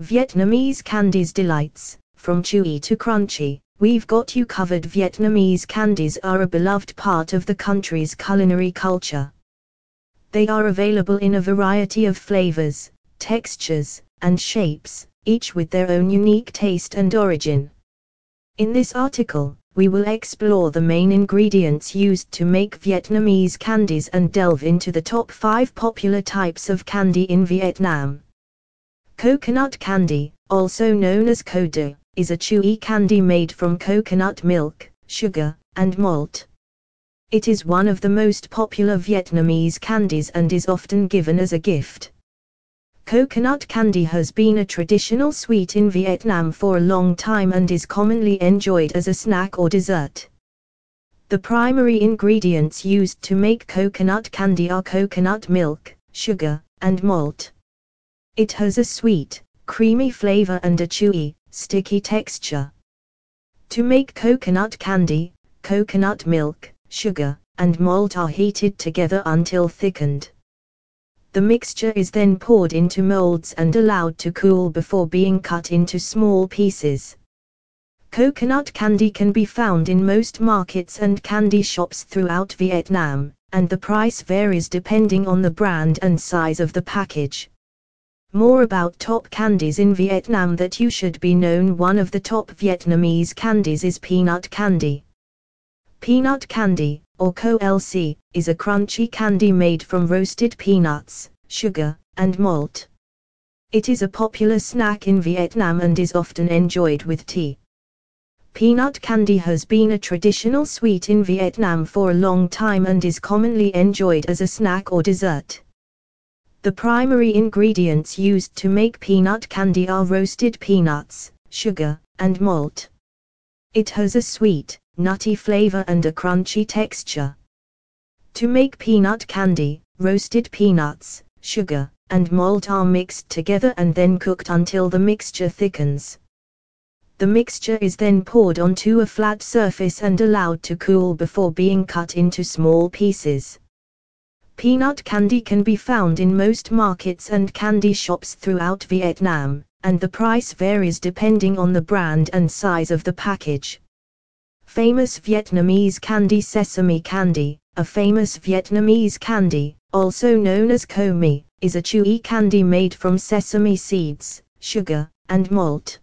Vietnamese candies delights, from chewy to crunchy, we've got you covered. Vietnamese candies are a beloved part of the country's culinary culture. They are available in a variety of flavors, textures, and shapes, each with their own unique taste and origin. In this article, we will explore the main ingredients used to make Vietnamese candies and delve into the top 5 popular types of candy in Vietnam. Coconut candy, also known as Kẹo Dừa, is a chewy candy made from coconut milk, sugar, and malt. It is one of the most popular Vietnamese candies and is often given as a gift. Coconut candy has been a traditional sweet in Vietnam for a long time and is commonly enjoyed as a snack or dessert. The primary ingredients used to make coconut candy are coconut milk, sugar, and malt. It has a sweet, creamy flavor and a chewy, sticky texture. To make coconut candy, coconut milk, sugar, and malt are heated together until thickened. The mixture is then poured into molds and allowed to cool before being cut into small pieces. Coconut candy can be found in most markets and candy shops throughout Vietnam, and the price varies depending on the brand and size of the package. More about top candies in Vietnam that you should be known. One of the top Vietnamese candies is peanut candy. Peanut candy, or Kẹo Lạc, is a crunchy candy made from roasted peanuts, sugar, and malt. It is a popular snack in Vietnam and is often enjoyed with tea. Peanut candy has been a traditional sweet in Vietnam for a long time and is commonly enjoyed as a snack or dessert. The primary ingredients used to make peanut candy are roasted peanuts, sugar, and malt. It has a sweet, nutty flavor and a crunchy texture. To make peanut candy, roasted peanuts, sugar, and malt are mixed together and then cooked until the mixture thickens. The mixture is then poured onto a flat surface and allowed to cool before being cut into small pieces. Peanut candy can be found in most markets and candy shops throughout Vietnam, and the price varies depending on the brand and size of the package. Famous Vietnamese candy Sesame candy, a famous Vietnamese candy, also known as Kẹo Mè, is a chewy candy made from sesame seeds, sugar, and malt.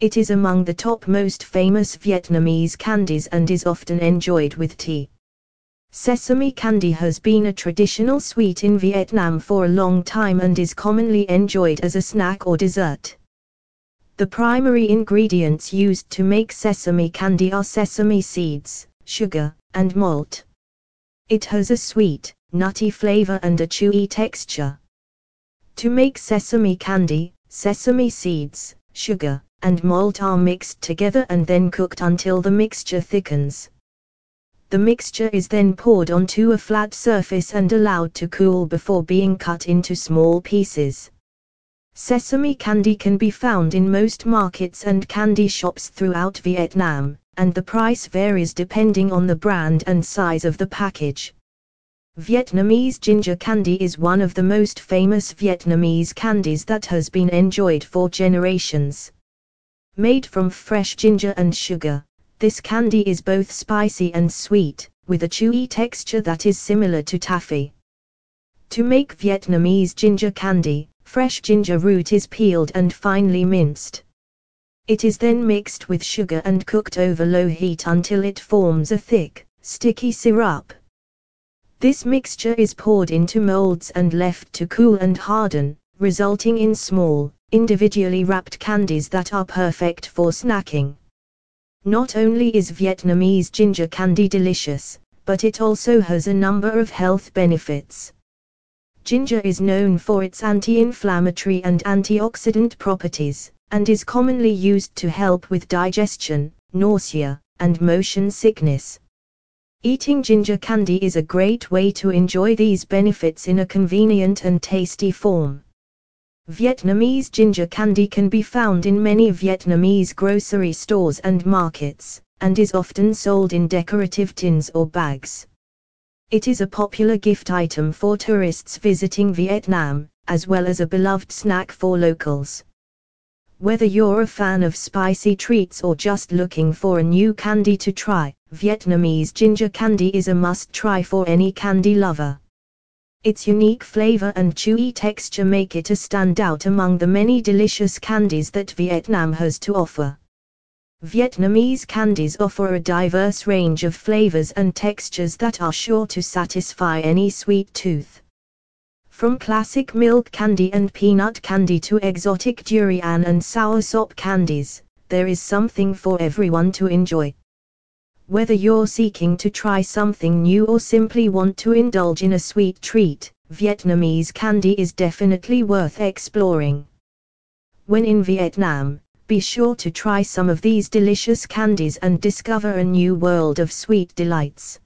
It is among the top most famous Vietnamese candies and is often enjoyed with tea. Sesame candy has been a traditional sweet in Vietnam for a long time and is commonly enjoyed as a snack or dessert. The primary ingredients used to make sesame candy are sesame seeds, sugar, and malt. It has a sweet, nutty flavor and a chewy texture. To make sesame candy, sesame seeds, sugar, and malt are mixed together and then cooked until the mixture thickens. The mixture is then poured onto a flat surface and allowed to cool before being cut into small pieces. Sesame candy can be found in most markets and candy shops throughout Vietnam, and the price varies depending on the brand and size of the package. Vietnamese ginger candy is one of the most famous Vietnamese candies that has been enjoyed for generations. Made from fresh ginger and sugar, this candy is both spicy and sweet, with a chewy texture that is similar to taffy. To make Vietnamese ginger candy, fresh ginger root is peeled and finely minced. It is then mixed with sugar and cooked over low heat until it forms a thick, sticky syrup. This mixture is poured into molds and left to cool and harden, resulting in small, individually wrapped candies that are perfect for snacking. Not only is Vietnamese ginger candy delicious, but it also has a number of health benefits. Ginger is known for its anti-inflammatory and antioxidant properties, and is commonly used to help with digestion, nausea, and motion sickness. Eating ginger candy is a great way to enjoy these benefits in a convenient and tasty form. Vietnamese ginger candy can be found in many Vietnamese grocery stores and markets, and is often sold in decorative tins or bags. It is a popular gift item for tourists visiting Vietnam, as well as a beloved snack for locals. Whether you're a fan of spicy treats or just looking for a new candy to try, Vietnamese ginger candy is a must try for any candy lover. Its unique flavor and chewy texture make it a standout among the many delicious candies that Vietnam has to offer. Vietnamese candies offer a diverse range of flavors and textures that are sure to satisfy any sweet tooth. From classic milk candy and peanut candy to exotic durian and soursop candies, there is something for everyone to enjoy. Whether you're seeking to try something new or simply want to indulge in a sweet treat, Vietnamese candy is definitely worth exploring. When in Vietnam, be sure to try some of these delicious candies and discover a new world of sweet delights.